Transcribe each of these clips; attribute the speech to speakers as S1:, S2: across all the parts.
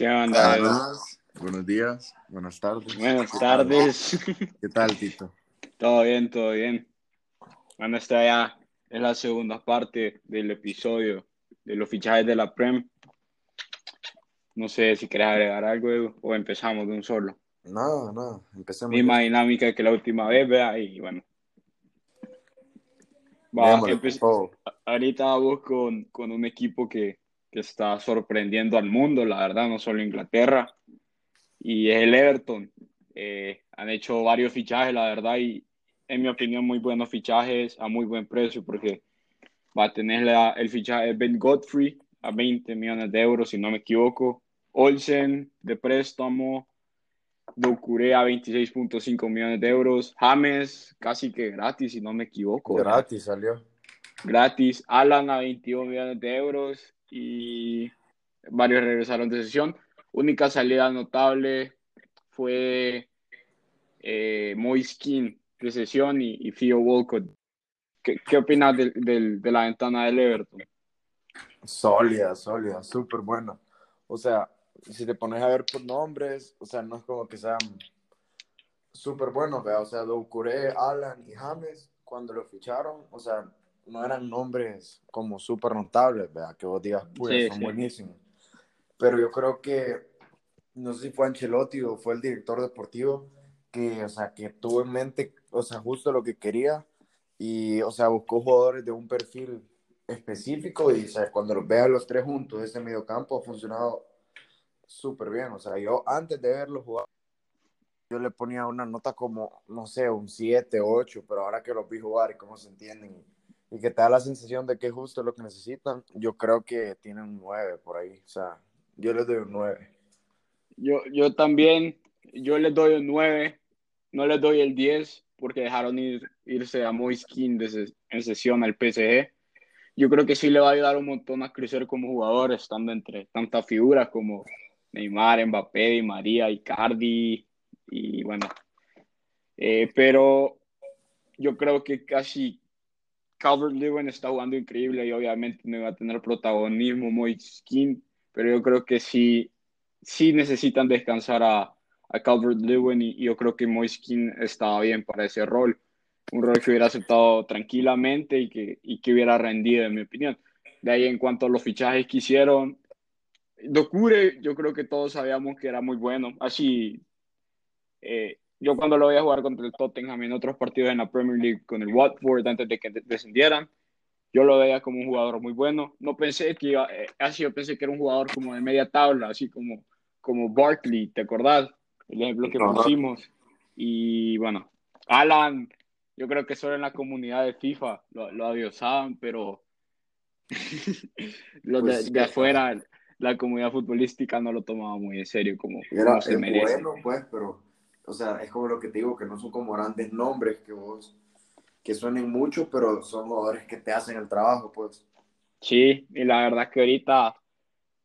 S1: ¿Qué onda?
S2: Buenos días, buenas tardes.
S1: Buenas
S2: ¿Qué
S1: tardes.
S2: ¿Qué tal, Tito?
S1: Todo bien, todo bien. Bueno, esta ya es la segunda parte del episodio de los fichajes de la Prem. No sé si querés agregar algo Edu, o empezamos de un solo.
S2: No, no, empecemos.
S1: Misma dinámica que la última vez, vea, y bueno. Va,
S2: Démosle,
S1: empe- ahorita vamos con, con un equipo que, que está sorprendiendo al mundo, la verdad, no solo Inglaterra, y es el Everton. Eh, han hecho varios fichajes, la verdad, y en mi opinión, muy buenos fichajes a muy buen precio, porque va a tener la- el fichaje de Ben Godfrey a 20 millones de euros, si no me equivoco. Olsen de préstamo, Doucouré a 26.5 millones de euros, James casi que gratis, si no me equivoco.
S2: Gratis salió.
S1: Gratis, Alan a 21 millones de euros y varios regresaron de sesión. Única salida notable fue eh, Moiskin de sesión y, y Walcott. ¿Qué, qué opinas del- del- de la ventana del Everton?
S2: Sólida, sólida, súper buena. O sea, si te pones a ver por nombres, o sea, no es como que sean súper buenos, ¿vea? O sea, Doucouré, Alan y James, cuando lo ficharon, o sea, no eran nombres como súper notables, ¿vea? Que vos digas, pues,
S1: Sí,
S2: son
S1: sí.
S2: buenísimos. Pero yo creo que, no sé si fue Ancelotti o fue el director deportivo, que, o sea, que tuvo en mente, o sea, justo lo que quería y, o sea, buscó jugadores de un perfil específico y, o sea, cuando los veas los tres juntos, ese mediocampo ha funcionado súper bien. O sea, yo antes de verlos jugar, yo le ponía una nota como, no sé, un 7, 8, pero ahora que los vi jugar y cómo se entienden y, que te da la sensación de que es justo lo que necesitan, yo creo que tienen un 9 por ahí. O sea, yo les doy un 9.
S1: Yo, yo también, yo les doy un 9, no les doy el 10 porque dejaron ir, irse a Moiskin en sesión al PSG. Yo creo que sí le va a ayudar un montón a crecer como jugador, estando entre tantas figuras como Neymar, Mbappé, Di María, Icardi y bueno. Eh, pero yo creo que casi Calvert-Lewin está jugando increíble y obviamente no iba a tener protagonismo Moiskin, pero yo creo que sí, sí necesitan descansar a, Calvert-Lewin y, y yo creo que Moiskin estaba bien para ese rol. Un rol que hubiera aceptado tranquilamente y que, y que hubiera rendido, en mi opinión. De ahí, en cuanto a los fichajes que hicieron, Docure, yo creo que todos sabíamos que era muy bueno. Así, eh, yo cuando lo voy a jugar contra el Tottenham en otros partidos en la Premier League con el Watford antes de que de- descendieran, yo lo veía como un jugador muy bueno. No pensé que iba, eh, así yo pensé que era un jugador como de media tabla, así como, como Barkley, ¿te acordás? El ejemplo que
S2: Ajá.
S1: pusimos. Y bueno, Alan, yo creo que solo en la comunidad de FIFA lo, lo adiosaban, pero los
S2: Pues
S1: de,
S2: sí,
S1: de afuera, la comunidad futbolística no lo tomaba muy en serio como,
S2: Era,
S1: como se merece.
S2: bueno, pues, pero, o sea, es como lo que te digo, que no son como grandes nombres que vos, que suenen mucho, pero son jugadores que te hacen el trabajo, pues.
S1: Sí, y la verdad que ahorita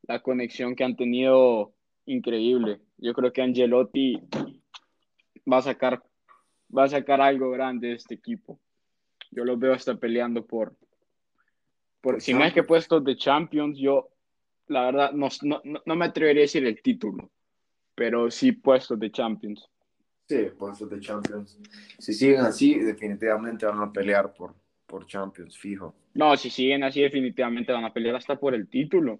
S1: la conexión que han tenido, increíble. Yo creo que Angelotti va a sacar, va a sacar algo grande de este equipo. Yo los veo hasta peleando por, por
S2: Por
S1: si no es que puestos de Champions, yo la verdad no, no- no me atrevería a decir el título, pero sí puestos de Champions.
S2: Sí, puestos de Champions. Si siguen así, definitivamente van a pelear por, por Champions, fijo.
S1: No, si siguen así, definitivamente van a pelear hasta por el título,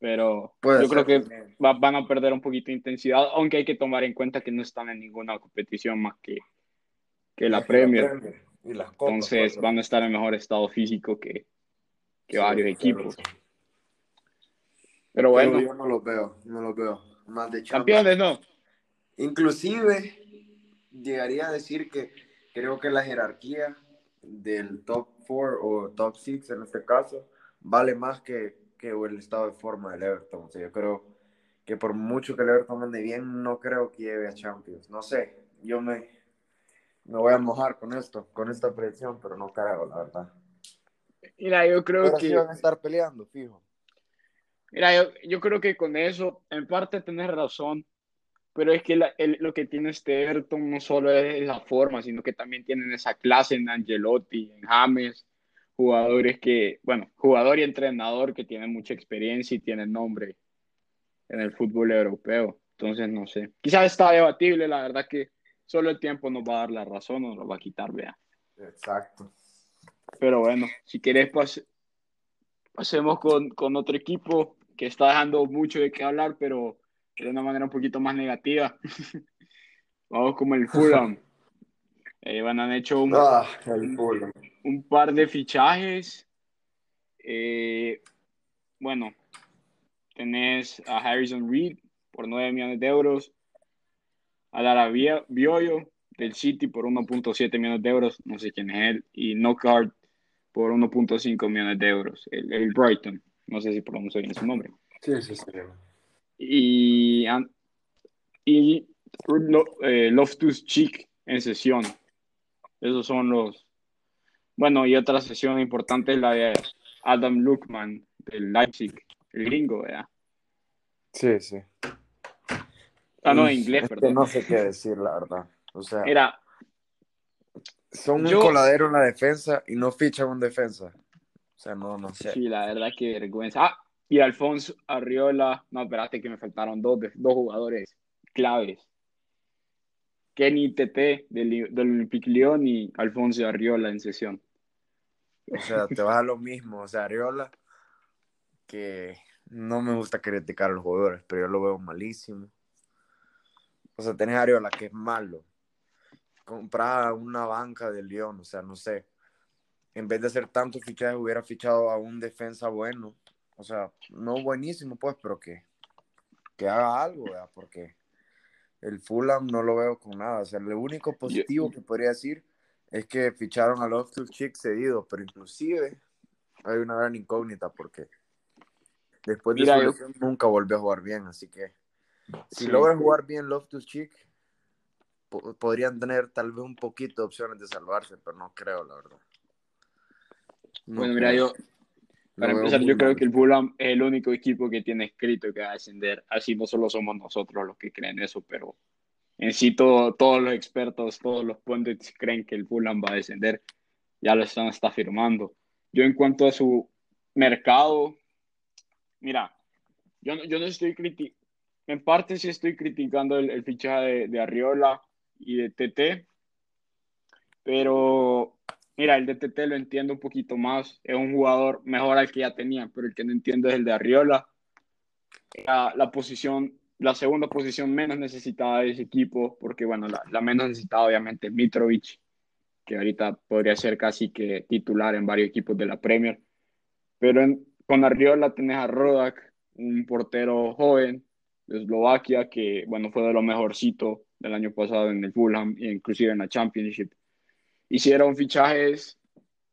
S1: pero
S2: Puede
S1: yo creo que va- van a perder un poquito de intensidad, aunque hay que tomar en cuenta que no están en ninguna competición más que, que la Premier.
S2: Premier y las copas.
S1: Entonces
S2: pues,
S1: van a estar en mejor estado físico que, que
S2: sí,
S1: varios equipos. Pero
S2: Pero
S1: bueno,
S2: yo no los veo, no los veo. Más de Champions.
S1: campeones no.
S2: Inclusive, llegaría a decir que creo que la jerarquía del top 4 o top 6 en este caso vale más que, que el estado de forma del Everton. O sea, yo creo que por mucho que el Everton ande bien, no creo que llegue a Champions. No sé, yo me, me voy a mojar con esto, con esta predicción, pero no creo, la verdad.
S1: Mira, yo creo
S2: Pero sí
S1: que,
S2: van a estar peleando, fijo.
S1: mira, yo, yo creo que con eso, en parte tenés razón, pero es que la- el- lo que tiene este Everton no solo es la forma, sino que también tienen esa clase en Angelotti, en James, jugadores que, bueno, jugador y entrenador que tienen mucha experiencia y tienen nombre en el fútbol europeo. Entonces, no sé. Quizás está debatible, la verdad que solo el tiempo nos va a dar la razón o nos lo va a quitar, vea.
S2: Exacto.
S1: Pero bueno, si querés, pasemos con, con otro equipo que está dejando mucho de qué hablar, pero de una manera un poquito más negativa. Vamos como el Fulham. Eh, bueno, han hecho un,
S2: Ah,
S1: un, par de fichajes. Eh, bueno, tenés a Harrison Reed por 9 millones de euros, a Lara Bioyo del City por 1.7 millones de euros, no sé quién es él, y Knockout por 1.5 millones de euros, el, el Brighton, no sé si pronuncio bien su nombre.
S2: Sí, sí, sí.
S1: Y, y Lo- eh, Loftus Cheek en sesión. Esos son los. Bueno, y otra sesión importante es la de Adam Lukman del Leipzig, el gringo, ¿verdad?
S2: Sí, sí.
S1: Ah, no, en inglés, perdón.
S2: no sé qué decir, la verdad. O sea,
S1: Mira,
S2: son un
S1: yo-
S2: coladero en la defensa y no fichan un defensa. O sea, no, no sé.
S1: sí, la verdad que vergüenza. Ah, y Alfonso Arriola. No, espérate que me faltaron dos, dos jugadores claves. Kenny TT del, del Olympique Lyon y Alfonso Arriola en sesión.
S2: O sea, te vas a lo mismo. O sea, Ariola, que no me gusta criticar a los jugadores, pero yo lo veo malísimo. O sea, tenés a Ariola, que es malo. Comprar una banca de León, o sea, no sé. En vez de hacer tantos fichajes, hubiera fichado a un defensa bueno. O sea, no buenísimo, pues, pero que, que haga algo, ¿verdad? Porque el Fulham no lo veo con nada. O sea, lo único positivo que podría decir es que ficharon a Loftus Cheek cedido, pero inclusive hay una gran incógnita porque después de
S1: Mira,
S2: su
S1: yo-
S2: nunca volvió a jugar bien, así que si
S1: Sí.
S2: logra jugar bien Loftus po- podrían tener tal vez un poquito de opciones de salvarse, pero no creo, la verdad. No
S1: bueno, mira, yo, para
S2: veo
S1: empezar, yo creo que el Fulham es el único equipo que tiene escrito que va a descender. Así no solo somos nosotros los que creen eso, pero en sí todo- todos los expertos, todos los pundits creen que el Fulham va a descender. Ya lo están está firmando. Yo en cuanto a su mercado, mira, yo, no- yo no estoy criticando, en parte sí estoy criticando el, el fichaje de, de Arriola y de TT, pero mira, el de TT lo entiendo un poquito más, es un jugador mejor al que ya tenía, pero el que no entiendo es el de Arriola. La posición, la segunda posición menos necesitada de ese equipo, porque bueno, la, la menos necesitada obviamente es Mitrovic, que ahorita podría ser casi que titular en varios equipos de la Premier. Pero en- con Arriola tenés a Rodak, un portero joven de Eslovaquia, que bueno, fue de lo mejorcito del año pasado en el Fulham e inclusive en la Championship. Hicieron fichajes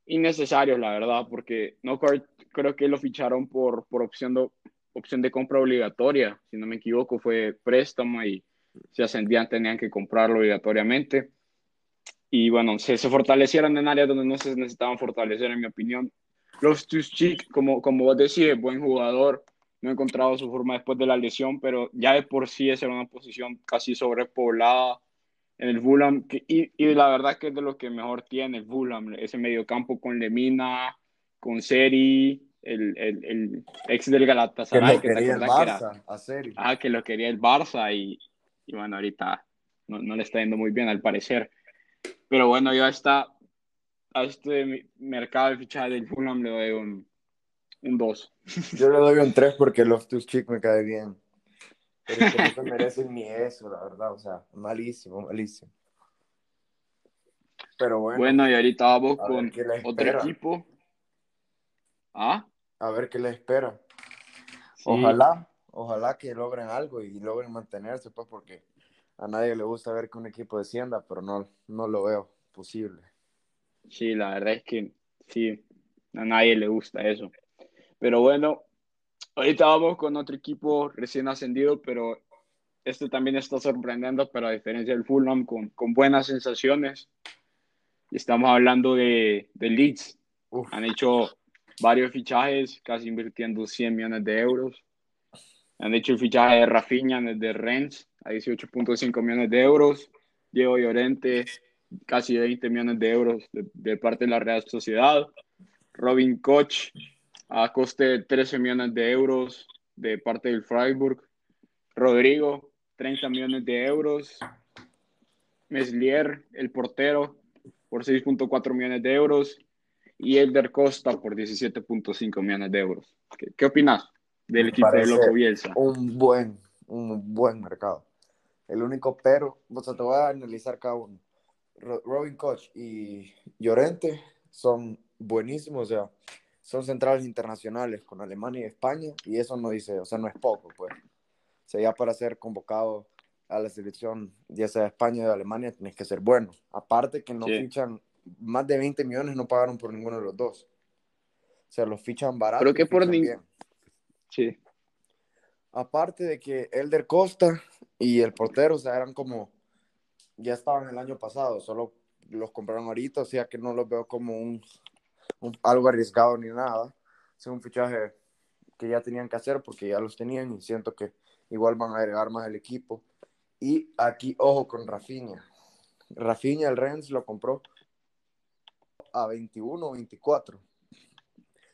S1: innecesarios, la verdad, porque no creo que lo ficharon por, por opción, de, opción de compra obligatoria, si no me equivoco, fue préstamo y si ascendían tenían que comprarlo obligatoriamente. Y bueno, se, se fortalecieron en áreas donde no se necesitaban fortalecer, en mi opinión. Los Tuschik, como, como vos decís, buen jugador, no ha encontrado su forma después de la lesión, pero ya de por sí esa era una posición casi sobrepoblada en el Fulham, que, y, y, la verdad que es de lo que mejor tiene el Fulham, ese mediocampo con Lemina, con Seri, el, el, el ex del Galatasaray,
S2: que, lo
S1: que
S2: quería el Barça,
S1: era,
S2: a Seri.
S1: ah, que lo quería el Barça y, y bueno, ahorita no, no, le está yendo muy bien al parecer. Pero bueno, yo a, esta, a este mercado de fichaje del Fulham le doy un, un 2.
S2: Yo le doy un 3 porque Loftus Cheek me cae bien. Pero es que no se merecen ni eso, la verdad. O sea, malísimo, malísimo. Pero bueno.
S1: Bueno, y ahorita vamos con otro equipo. ¿Ah?
S2: A ver qué les espera.
S1: Sí.
S2: Ojalá, ojalá que logren algo y logren mantenerse, pues, porque a nadie le gusta ver que un equipo descienda, pero no, no lo veo posible.
S1: Sí, la verdad es que sí, a nadie le gusta eso. Pero bueno, ahorita vamos con otro equipo recién ascendido, pero este también está sorprendiendo, pero a diferencia del Fulham, con, con buenas sensaciones. Estamos hablando de, de Leeds.
S2: Uf.
S1: Han hecho varios fichajes, casi invirtiendo 100 millones de euros. Han hecho el fichaje de Rafinha desde Rennes a 18.5 millones de euros. Diego Llorente, casi 20 millones de euros de, de, parte de la Real Sociedad. Robin Koch, a coste de 13 millones de euros de parte del Freiburg. Rodrigo, 30 millones de euros. Meslier, el portero, por 6.4 millones de euros. Y Elder Costa por 17.5 millones de euros. ¿Qué, opinas del equipo de Loco Bielsa?
S2: Un buen, un buen mercado. El único pero, o sea, te voy a analizar cada uno. Robin Koch y Llorente son buenísimos, o sea, son centrales internacionales con Alemania y España, y eso no dice, o sea, no es poco, pues. O sea, ya para ser convocado a la selección, ya sea de España o de Alemania, tienes que ser bueno. Aparte que no fichan, más de 20 millones no pagaron por ninguno de los dos. O sea, los fichan baratos.
S1: Creo que por ninguno. Sí.
S2: Aparte de que Elder Costa y el portero, o sea, eran como, ya estaban el año pasado, solo los compraron ahorita, o sea que no los veo como un, algo arriesgado ni nada. Es un fichaje que ya tenían que hacer porque ya los tenían y siento que igual van a agregar más el equipo. Y aquí, ojo con Rafinha. Rafinha, el Rennes lo compró a 21 o 24.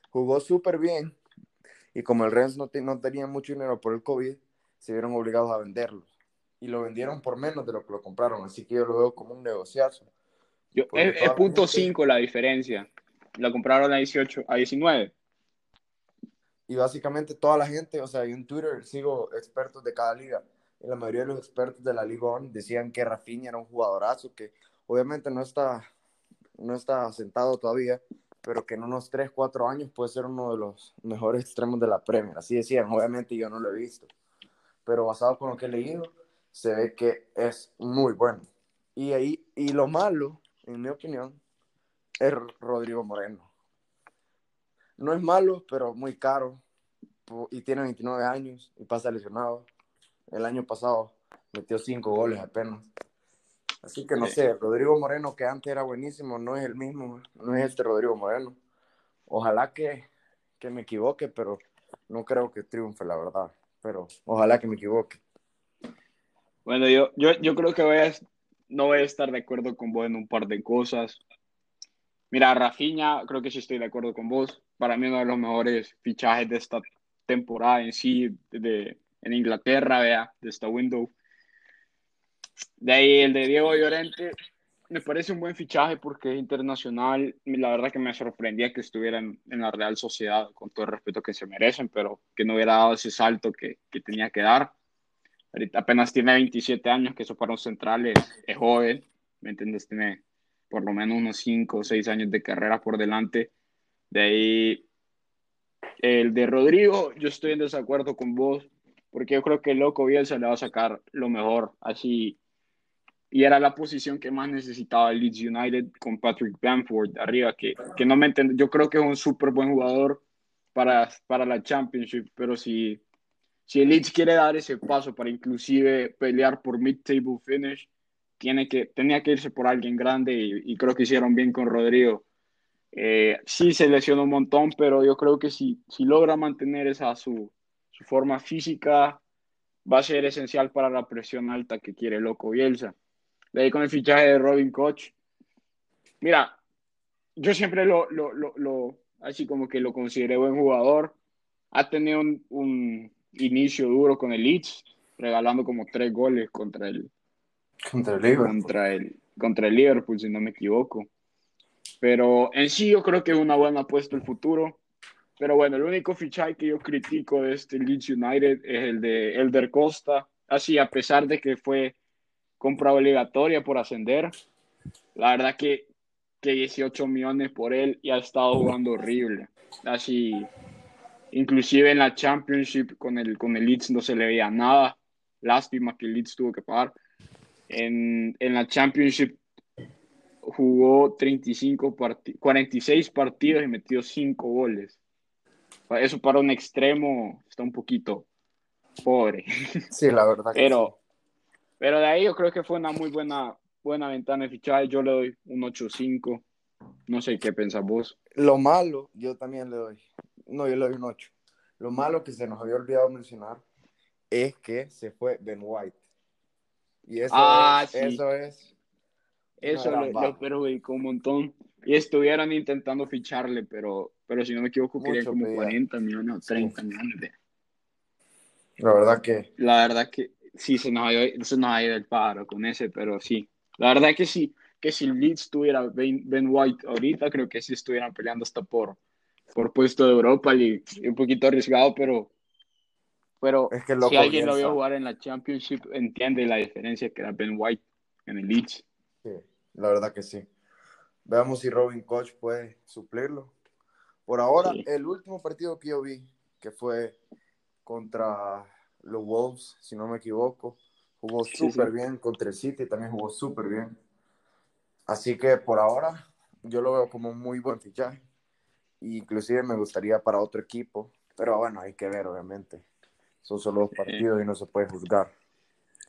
S2: Jugó súper bien y como el Rennes no, no tenía mucho dinero por el COVID, se vieron obligados a venderlo. Y lo vendieron por menos de lo que lo compraron, así que yo lo veo como un negociazo.
S1: es, punto 5 la diferencia. Lo compraron a 18, a 19.
S2: Y básicamente toda la gente, o sea, yo en Twitter sigo expertos de cada liga. Y la mayoría de los expertos de la Liga On decían que Rafinha era un jugadorazo, que obviamente no está, no está sentado todavía, pero que en unos 3, 4 años puede ser uno de los mejores extremos de la Premier. Así decían, obviamente yo no lo he visto. Pero basado con lo que he leído, se ve que es muy bueno. Y ahí, y lo malo, en mi opinión, es Rodrigo Moreno. No es malo, pero muy caro. Y tiene 29 años y pasa lesionado. El año pasado metió 5 goles apenas. Así que no sé, Rodrigo Moreno, que antes era buenísimo, no es el mismo, no es este Rodrigo Moreno. Ojalá que, que me equivoque, pero no creo que triunfe, la verdad. Pero ojalá que me equivoque.
S1: Bueno, yo, yo, yo creo que voy a, no voy a estar de acuerdo con vos en un par de cosas. Mira, Rafinha, creo que sí estoy de acuerdo con vos. Para mí uno de los mejores fichajes de esta temporada en sí, de, en Inglaterra, vea, de esta window. De ahí el de Diego Llorente, me parece un buen fichaje porque es internacional. La verdad que me sorprendía que estuviera en, la Real Sociedad, con todo el respeto que se merecen, pero que no hubiera dado ese salto que, que tenía que dar. Ahorita apenas tiene 27 años, que eso para un central es, joven, ¿me entiendes? Tiene por lo menos unos 5 o 6 años de carrera por delante. De ahí, el de Rodrigo, yo estoy en desacuerdo con vos, porque yo creo que el Loco se le va a sacar lo mejor, así. Y era la posición que más necesitaba el Leeds United con Patrick Bamford arriba, que, que no me entiendo. Yo creo que es un súper buen jugador para, para la Championship, pero si si el Leeds quiere dar ese paso para inclusive pelear por mid-table finish, tiene que, tenía que irse por alguien grande y, creo que hicieron bien con Rodrigo. Eh, sí se lesionó un montón, pero yo creo que si, si logra mantener esa su, su forma física, va a ser esencial para la presión alta que quiere Loco Bielsa. De ahí con el fichaje de Robin Koch. Mira, yo siempre lo, lo, lo, lo así como que lo consideré buen jugador. Ha tenido un inicio duro con el Leeds, regalando como tres goles contra el,
S2: contra el Liverpool.
S1: Contra el, contra el Liverpool, si no me equivoco. Pero en sí yo creo que es una buena apuesta el futuro. Pero bueno, el único fichaje que yo critico de este Leeds United es el de Elder Costa. Así, a pesar de que fue compra obligatoria por ascender, la verdad que, que 18 millones por él y ha estado jugando horrible. Así, Inclusive en la Championship con el, con el Leeds no se le veía nada. Lástima que el Leeds tuvo que pagar. En, en la Championship jugó 35 46 partidos y metió 5 goles. Eso para un extremo está un poquito pobre.
S2: Sí, la verdad.
S1: pero, pero de ahí yo creo que fue una muy buena, buena ventana de fichaje. Yo le doy un 8-5. No sé qué pensás vos.
S2: Lo malo, yo también le doy no, yo le doy un 8. Lo malo que se nos había olvidado mencionar es que se fue Ben White. Y eso
S1: ah,
S2: es, eso es.
S1: Eso lo, perjudicó un montón. Y estuvieron intentando ficharle, pero, pero si no me equivoco, querían como 40 millones o 30 millones de.
S2: La verdad que.
S1: La verdad que sí, se nos ha ido, se nos ha ido el pájaro con ese, pero sí. La verdad que sí, que si Leeds tuviera Ben, ben White ahorita, creo que sí estuvieran peleando hasta por, por puesto de Europa y un poquito arriesgado, pero, pero
S2: Es que
S1: si alguien lo vio jugar en la Championship, entiende la diferencia que era Ben White en el Leeds.
S2: Sí, la verdad que sí. Veamos si Robin Koch puede suplirlo. Por ahora,
S1: Sí.
S2: el último partido que yo vi, que fue contra los Wolves, si no me equivoco, jugó
S1: Sí,
S2: súper
S1: sí.
S2: bien. Contra el City también jugó súper bien. Así que por ahora, yo lo veo como un muy buen fichaje. Inclusive me gustaría para otro equipo. Pero bueno, hay que ver, obviamente. Son solo dos partidos y no se puede juzgar.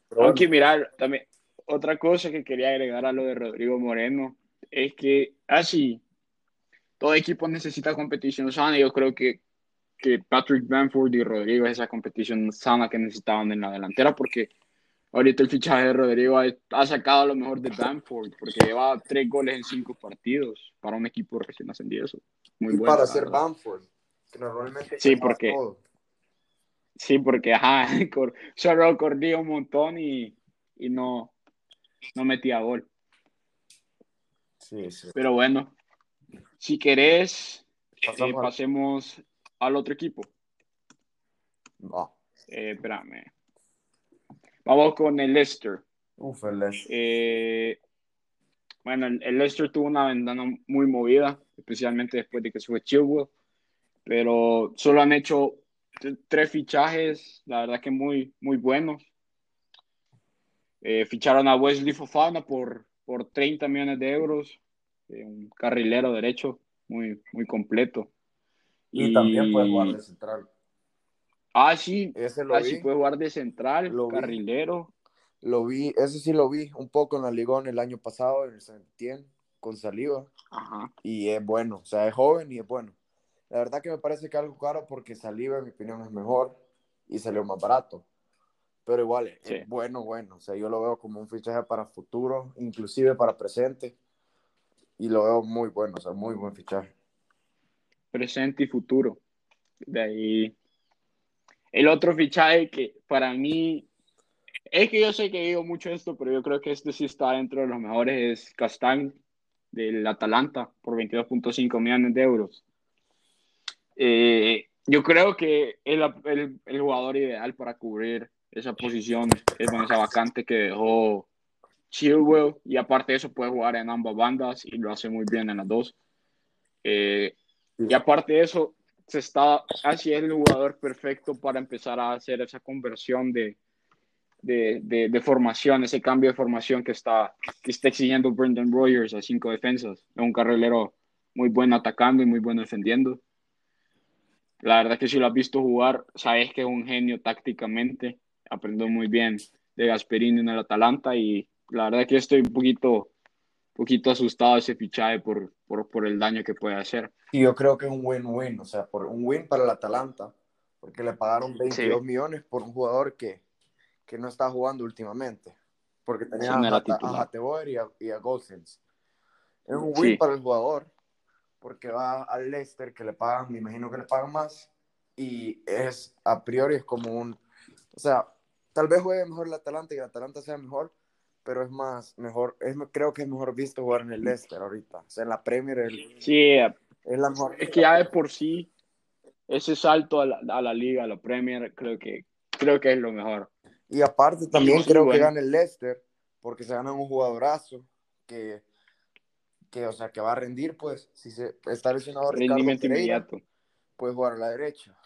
S2: Pero
S1: Aunque
S2: bueno,
S1: mirar, también otra cosa que quería agregar a lo de Rodrigo Moreno es que así todo equipo necesita competición sana. y Yo creo que, que Patrick Bamford y Rodrigo es esa competición sana que necesitaban en la delantera porque ahorita el fichaje de Rodrigo ha, ha sacado lo mejor de Bamford porque lleva tres goles en cinco partidos para un equipo recién ascendido. Muy
S2: y
S1: bueno.
S2: para ser. Bamford, que normalmente
S1: Sí, porque-
S2: todo.
S1: Sí, porque ajá, solo corría un montón y, y no, no metía gol.
S2: Sí, sí.
S1: Pero bueno, si querés, eh, pasemos al otro equipo.
S2: No.
S1: Eh, espérame. Vamos con el Leicester.
S2: Uf, el Leicester.
S1: Eh, bueno, el, Leicester tuvo una ventana muy movida, especialmente después de que se fue Chilwell, pero solo han hecho tres fichajes, la verdad que muy, muy buenos. Eh, ficharon a Wesley Fofana por, por 30 millones de euros, eh, un carrilero derecho muy, muy completo.
S2: Y, también puede jugar de central.
S1: Ah, sí,
S2: Ese lo
S1: ah,
S2: vi.
S1: sí puede jugar de central,
S2: Lo vi.
S1: carrilero.
S2: Lo vi, ese sí lo vi un poco en la Ligón el año pasado, en el Saint-Étienne, con Saliva.
S1: Ajá.
S2: Y es bueno, o sea, es joven y es bueno. La verdad que me parece que algo caro porque Saliva, en mi opinión, es mejor y salió más barato. Pero igual, es
S1: Sí.
S2: bueno, bueno. O sea, yo lo veo como un fichaje para futuro, inclusive para presente. Y lo veo muy bueno, o sea, muy buen fichaje.
S1: presente y futuro. De ahí. El otro fichaje que para mí. Es que yo sé que digo mucho esto, pero yo creo que este sí está dentro de los mejores. Es Castán del Atalanta por 22.5 millones de euros. Eh, yo creo que es la- el, el jugador ideal para cubrir esa posición, es bueno, esa vacante que dejó Chilwell. Y aparte de eso, puede jugar en ambas bandas y lo hace muy bien en las dos. Eh, y aparte de eso, se está, así el jugador perfecto para empezar a hacer esa conversión de, de, de, de formación, ese cambio de formación que está, que está exigiendo Brendan Rogers a cinco defensas. Es un carrilero muy bueno atacando y muy bueno defendiendo. La verdad que si lo has visto jugar, sabes que es un genio tácticamente. Aprendió muy bien de Gasperini en el Atalanta y la verdad que estoy un poquito, poquito asustado de ese fichaje por, por, por el daño que puede hacer.
S2: Y yo creo que es un win-win, o sea, por un win para el Atalanta, porque le pagaron 22
S1: Sí.
S2: millones por un jugador que, que no está jugando últimamente, porque tenía
S1: Sí, no
S2: a, a Hateboer y a, y a Gosens. Es un
S1: Sí.
S2: win para el jugador, porque va al Leicester, que le pagan, me imagino que le pagan más, y es, a priori, es como un, o sea, tal vez juegue mejor el Atalanta y el Atalanta sea mejor, pero es más, mejor, es, creo que es mejor visto jugar en el Leicester ahorita, o sea, en la Premier el-
S1: Sí,
S2: es la mejor.
S1: es que ya de por sí ese salto a la, a la liga, a la Premier, creo que, creo que es lo mejor.
S2: Y aparte también
S1: Sí,
S2: creo que
S1: bueno.
S2: gana el Leicester, porque se gana un jugadorazo que, que, o sea, que va a rendir, pues, si se está lesionado Ricardo
S1: Rendimiento
S2: Pereira,
S1: inmediato.
S2: puede jugar a la derecha.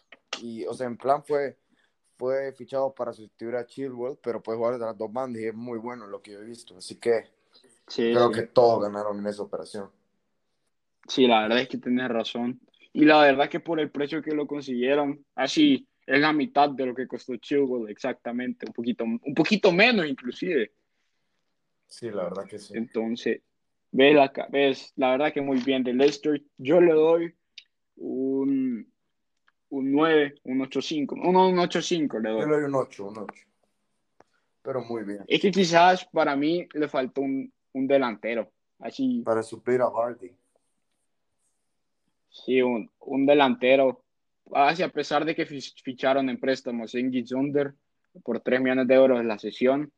S2: Y, o sea, en plan fue, fue fichado para sustituir a Chilwell, pero puede jugar de las dos bandas y es muy bueno lo que yo he visto. Así que
S1: Sí,
S2: creo que todos ganaron en esa operación.
S1: Sí, la verdad es que tienes razón. Y la verdad que por el precio que lo consiguieron, así es la mitad de lo que costó Chilwell, exactamente, un poquito, un poquito menos inclusive.
S2: Sí, la verdad que sí.
S1: Entonces, ves la, ves, la verdad que muy bien de Leicester. Yo le doy un, un 9, un 8.5, un, un 8.5 le
S2: Yo
S1: doy.
S2: le doy un 8, un 8. Pero muy bien.
S1: Es que quizás para mí le faltó un, un delantero, así,
S2: Para suplir a Vardy.
S1: sí, un, un delantero, a pesar de que ficharon en préstamos en Under por 3 millones de euros en la sesión,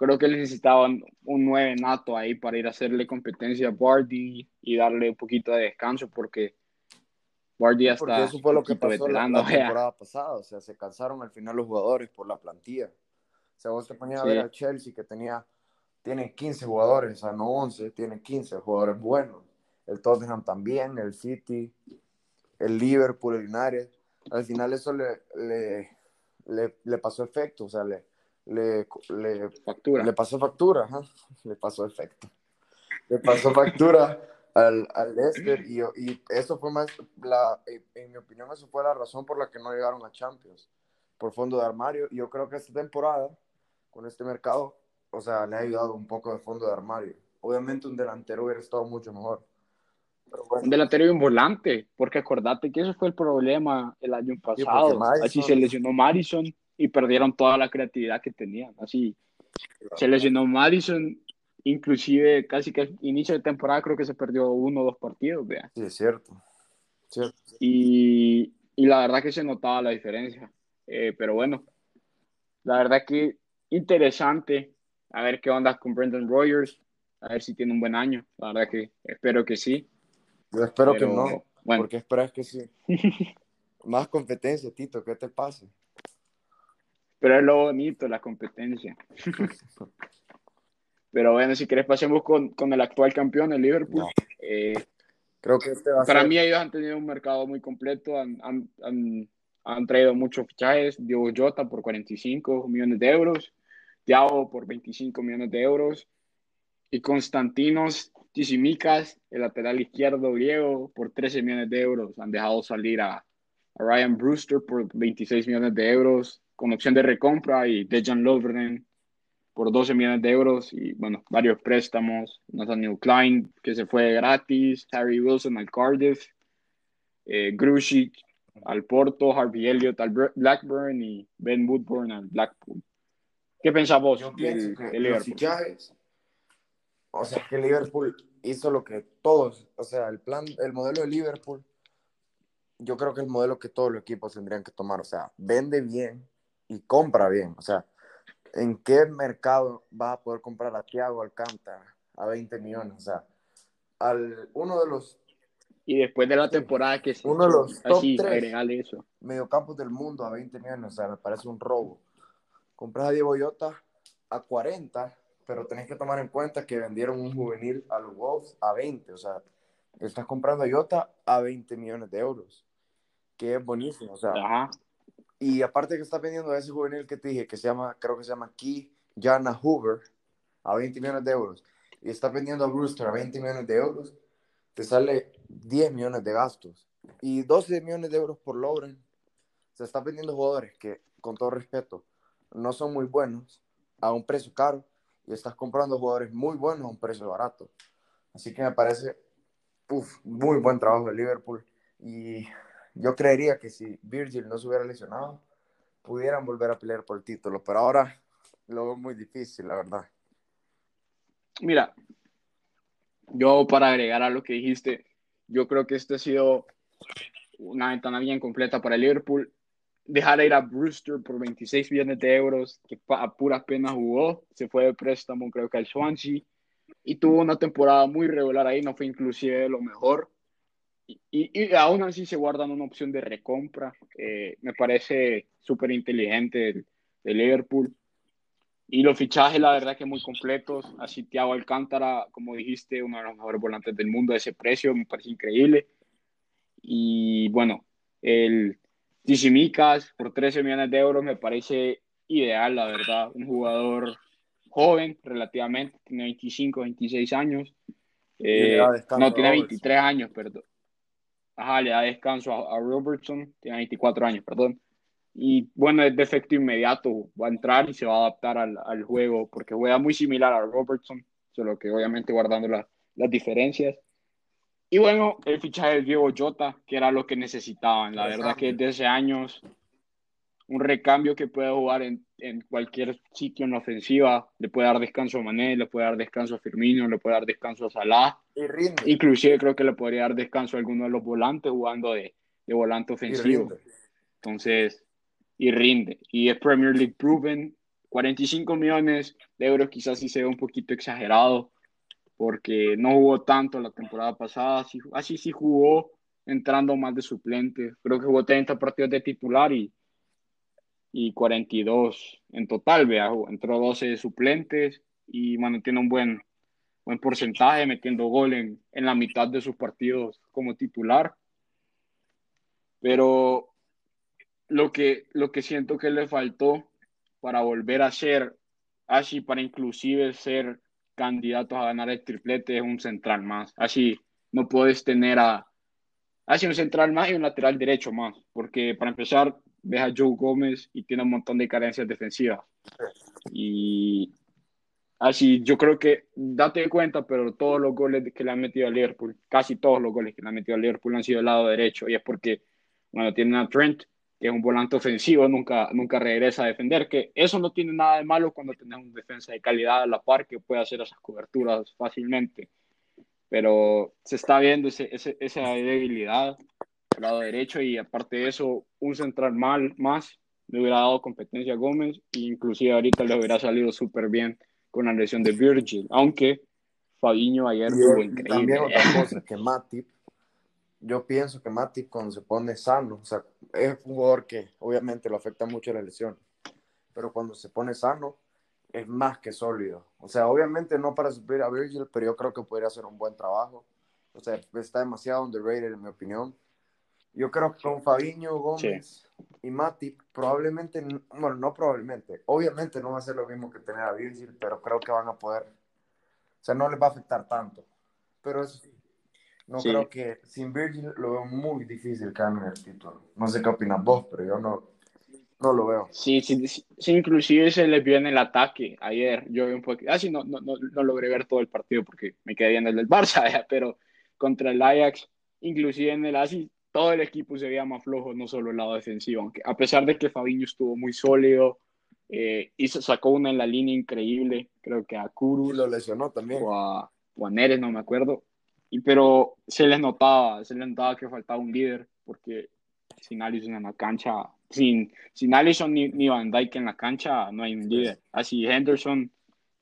S1: creo que necesitaban un 9 nato ahí para ir a hacerle competencia a Bardi y darle un poquito de descanso porque Bardi ya
S2: porque eso fue lo que pasó la, temporada pasada, o sea, se cansaron al final los jugadores por la plantilla. O sea, vos te ponías a ver al Chelsea que tenía, tiene 15 jugadores, o sea, no 11, tiene 15 jugadores buenos. El Tottenham también, el City, el Liverpool, el United. Al final eso le, le, le, le pasó efecto, o sea, le, le, le,
S1: factura.
S2: le pasó factura, le pasó efecto. Le pasó factura al, al Leicester y, y, eso fue más, la, en mi opinión, eso fue la razón por la que no llegaron a Champions, por fondo de armario. Y yo creo que esta temporada, con este mercado, o sea, le ha ayudado un poco de fondo de armario. Obviamente un delantero hubiera estado mucho mejor.
S1: Un delantero y un volante, porque acordate que eso fue el problema el año pasado. Así se lesionó Madison y perdieron toda la creatividad que tenían. Así se lesionó Madison, inclusive casi que al inicio de temporada creo que se perdió uno o dos partidos. Vea.
S2: Sí, es cierto.
S1: Y, y, la verdad que se notaba la diferencia. Eh, pero bueno, la verdad que interesante a ver qué onda con Brendan Rogers, a ver si tiene un buen año. La verdad que espero que sí.
S2: Yo espero que no, bueno. porque esperas que sí. Más competencia, Tito, ¿qué te pasa?
S1: Pero es lo bonito, la competencia. Pero bueno, si querés pasemos con, con el actual campeón, el Liverpool. Eh,
S2: Creo que este
S1: va a Para mí ellos han tenido un mercado muy completo, han, han, han, han traído muchos fichajes, Diogo Jota por 45 millones de euros, Thiago por 25 millones de euros, y Constantinos Tisimicas, el lateral izquierdo griego, por 13 millones de euros. Han dejado salir a, a Ryan Brewster por 26 millones de euros, con opción de recompra, y Dejan Lovren por 12 millones de euros y bueno, varios préstamos, Nathaniel Klein que se fue gratis, Harry Wilson al Cardiff, eh, al Porto, Harvey Elliott al Blackburn y Ben Woodburn al Blackpool. ¿Qué pensás vos
S2: Yo pienso que Liverpool? Fichajes, o sea, que Liverpool hizo lo que todos, o sea, el plan, el modelo de Liverpool, yo creo que el modelo que todos los equipos tendrían que tomar, o sea, vende bien y compra bien, o sea, ¿en qué mercado vas a poder comprar a Thiago Alcántara a 20 millones? O sea, al, uno de los...
S1: Y después de la temporada que
S2: se Uno de los top
S1: así,
S2: eso. mediocampos del mundo a 20 millones, o sea, me parece un robo. Compras a Diego Yota a 40, pero tenés que tomar en cuenta que vendieron un juvenil a los Wolves a 20, o sea, estás comprando a Yota a 20 millones de euros, que es buenísimo, o sea, Ajá. Y aparte que está vendiendo a ese juvenil que te dije, que se llama, creo que se llama Key Jana Hoover, a 20 millones de euros, y está vendiendo a Brewster a 20 millones de euros, te sale 10 millones de gastos. Y 12 millones de euros por Lauren. Se está vendiendo jugadores que, con todo respeto, no son muy buenos a un precio caro y estás comprando jugadores muy buenos a un precio barato. Así que me parece uf, muy buen trabajo de Liverpool. Y yo creería que si Virgil no se hubiera lesionado, pudieran volver a pelear por el título, pero ahora lo veo muy difícil, la verdad.
S1: Mira, yo para agregar a lo que dijiste, yo creo que este ha sido una ventana bien completa para Liverpool. Dejar ir a Brewster por 26 millones de euros, que a pura pena jugó, se fue de préstamo creo que al Swansea, y tuvo una temporada muy regular ahí, no fue inclusive lo mejor y, aún así se guardan una opción de recompra. me parece súper inteligente de, Liverpool. Y los fichajes, la verdad que muy completos. Así Thiago Alcántara, como dijiste, uno de los mejores volantes del mundo a ese precio, me parece increíble. Y bueno, el Tisimicas por 13 millones de euros me parece ideal, la verdad. Un jugador joven relativamente, tiene 25, 26 años. Eh, no, tiene 23 años, perdón. Ajá, le da descanso a, Robertson, tiene 24 años, perdón. Y bueno, es de efecto inmediato, va a entrar y se va a adaptar al, al juego, porque juega muy similar a Robertson, solo que obviamente guardando las diferencias. Y bueno, el fichaje de Diego Jota, que era lo que necesitaban. La verdad que desde hace años un recambio que puede jugar en, en, cualquier sitio en la ofensiva. Le puede dar descanso a Mané, le puede dar descanso a Firmino, le puede dar descanso a Salah. Inclusive creo que le podría dar descanso a alguno de los volantes jugando de, de volante ofensivo. Entonces, y rinde. Y es Premier League proven. 45 millones de euros quizás sí se ve un poquito exagerado porque no jugó tanto la temporada pasada. Así, sí jugó entrando más de suplente. Creo que jugó 30 partidos de titular y, y 42 en total. Vea, entró 12 de suplentes y mantiene un buen, buen porcentaje, metiendo gol en, en la mitad de sus partidos como titular. Pero lo que, lo que siento que le faltó para volver a ser así, para inclusive ser candidatos a ganar el triplete es un central más. Así no puedes tener a así un central más y un lateral derecho más, porque para empezar ves a Joe Gómez y tiene un montón de carencias defensivas. Y así yo creo que date cuenta, pero todos los goles que le han metido a Liverpool, casi todos los goles que le han metido a Liverpool han sido del lado derecho y es porque bueno, tienen a Trent que es un volante ofensivo, nunca, nunca regresa a defender, que eso no tiene nada de malo cuando tenés un defensa de calidad a la par que puede hacer esas coberturas fácilmente. Pero se está viendo ese, esa debilidad del lado derecho y aparte de eso, un central mal más le hubiera dado competencia a Gómez e inclusive ahorita le hubiera salido súper bien con la lesión de Virgil, aunque Fabiño ayer
S2: tuvo increíble. También otra cosa, que Matip yo pienso que Matip cuando se pone sano, o sea, es un jugador que obviamente lo afecta mucho la lesión, pero cuando se pone sano es más que sólido. O sea, obviamente no para suplir a Virgil, pero yo creo que podría hacer un buen trabajo. O sea, está demasiado underrated en mi opinión. Yo creo que con Fabiño, Gómez y Matip, probablemente, bueno, no probablemente, obviamente no va a ser lo mismo que tener a Virgil, pero creo que van a poder, o sea, no les va a afectar tanto. Pero es, no creo que sin Virgil lo veo muy difícil que ganen el título. No sé qué opinas vos, pero yo no, no lo veo.
S1: Sí, sí, sí, inclusive se les vio en el ataque ayer. Yo vi un poco, ah, sí, no, no, no, no, logré ver todo el partido porque me quedé viendo el del Barça, pero contra el Ajax, inclusive en el ASI, todo el equipo se veía más flojo, no solo el lado defensivo, aunque a pesar de que Fabiño estuvo muy sólido, eh, hizo, sacó una en la línea increíble, creo que a Kuru.
S2: Lo lesionó también.
S1: O a, o a Neres, no me acuerdo y, pero se les notaba, se les notaba que faltaba un líder, porque sin Allison en la cancha, sin, sin Allison ni, ni Van Dyke en la cancha, no hay un líder. Así Henderson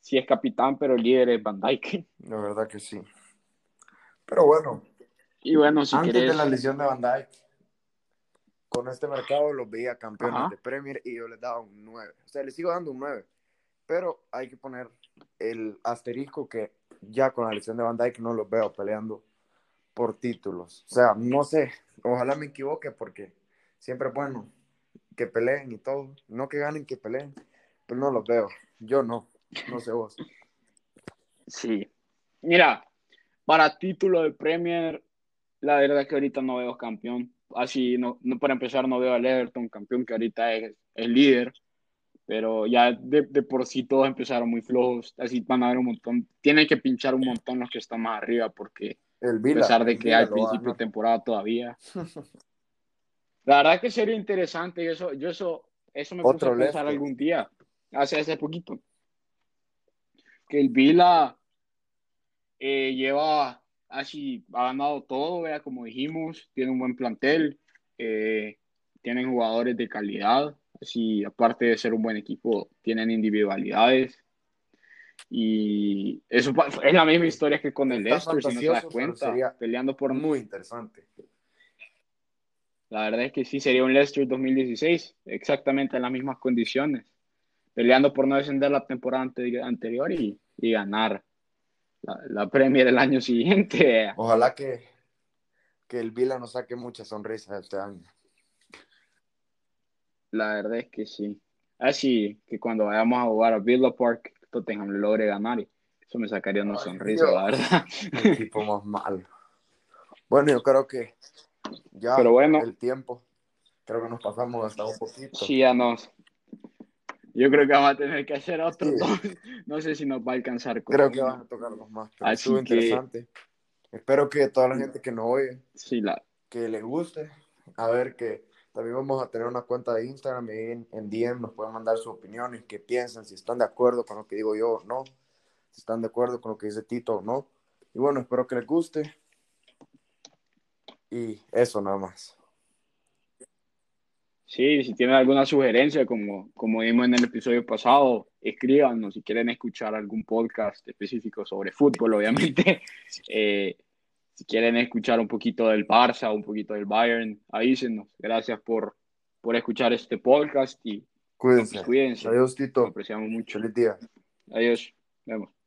S1: sí es capitán, pero el líder es Van Dyke.
S2: La verdad que sí. Pero bueno.
S1: Y bueno, si
S2: antes de la lesión de Van Dyke, con este mercado los veía campeones de Premier y yo les daba un 9. O sea, les sigo dando un 9. Pero hay que poner el asterisco que ya con la lesión de Van Dyke no los veo peleando por títulos. O sea, no sé, ojalá me equivoque porque siempre bueno que peleen y todo. No que ganen, que peleen, pero no los veo. Yo no, no sé vos.
S1: Sí. Mira, para título de Premier, la verdad es que ahorita no veo campeón. Así, no, no para empezar, no veo al Everton campeón, que ahorita es el líder. Pero ya de, de, por sí todos empezaron muy flojos, así van a haber un montón, tienen que pinchar un montón los que están más arriba, porque a pesar de que hay principio de temporada todavía. La verdad que sería interesante, y eso, yo eso, eso me puse a pensar algún día, hace, hace poquito, que el Vila eh, lleva así, ha ganado todo, vea, como dijimos, tiene un buen plantel, eh, tienen jugadores de calidad, si aparte de ser un buen equipo, tienen individualidades. Y eso es la misma historia que con el Leicester, si no te das cuenta, peleando por...
S2: Muy interesante.
S1: La verdad es que sí, sería un Leicester 2016, exactamente en las mismas condiciones, peleando por no descender la temporada anterior y, y ganar la, la, Premier el año siguiente.
S2: Ojalá que, que el Vila nos saque muchas sonrisas este año.
S1: La verdad es que sí. Así que cuando vayamos a jugar a Villa Park, Tottenham logre ganar y eso me sacaría una sonrisa, la verdad.
S2: El equipo más malo. Bueno, yo creo que ya Pero bueno, el tiempo, creo que nos pasamos hasta un poquito.
S1: Sí, ya nos. Yo creo que vamos a tener que hacer otro. No sé si nos va a alcanzar.
S2: creo que van a tocarnos más. Pero estuvo interesante. Espero que toda la gente que nos oye,
S1: sí, la...
S2: que le guste. A ver que también vamos a tener una cuenta de Instagram y en, en DM nos pueden mandar sus opiniones, qué piensan, si están de acuerdo con lo que digo yo o no, si están de acuerdo con lo que dice Tito o no. Y bueno, espero que les guste. Y eso nada más.
S1: Sí, si tienen alguna sugerencia, como, como vimos en el episodio pasado, escríbanos si quieren escuchar algún podcast específico sobre fútbol, obviamente. Eh, si quieren escuchar un poquito del Barça, un poquito del Bayern, avísenos. Gracias por, por escuchar este podcast y
S2: Cuídense.
S1: cuídense.
S2: Adiós, Tito.
S1: Lo apreciamos mucho.
S2: Feliz día.
S1: Adiós. Nos vemos.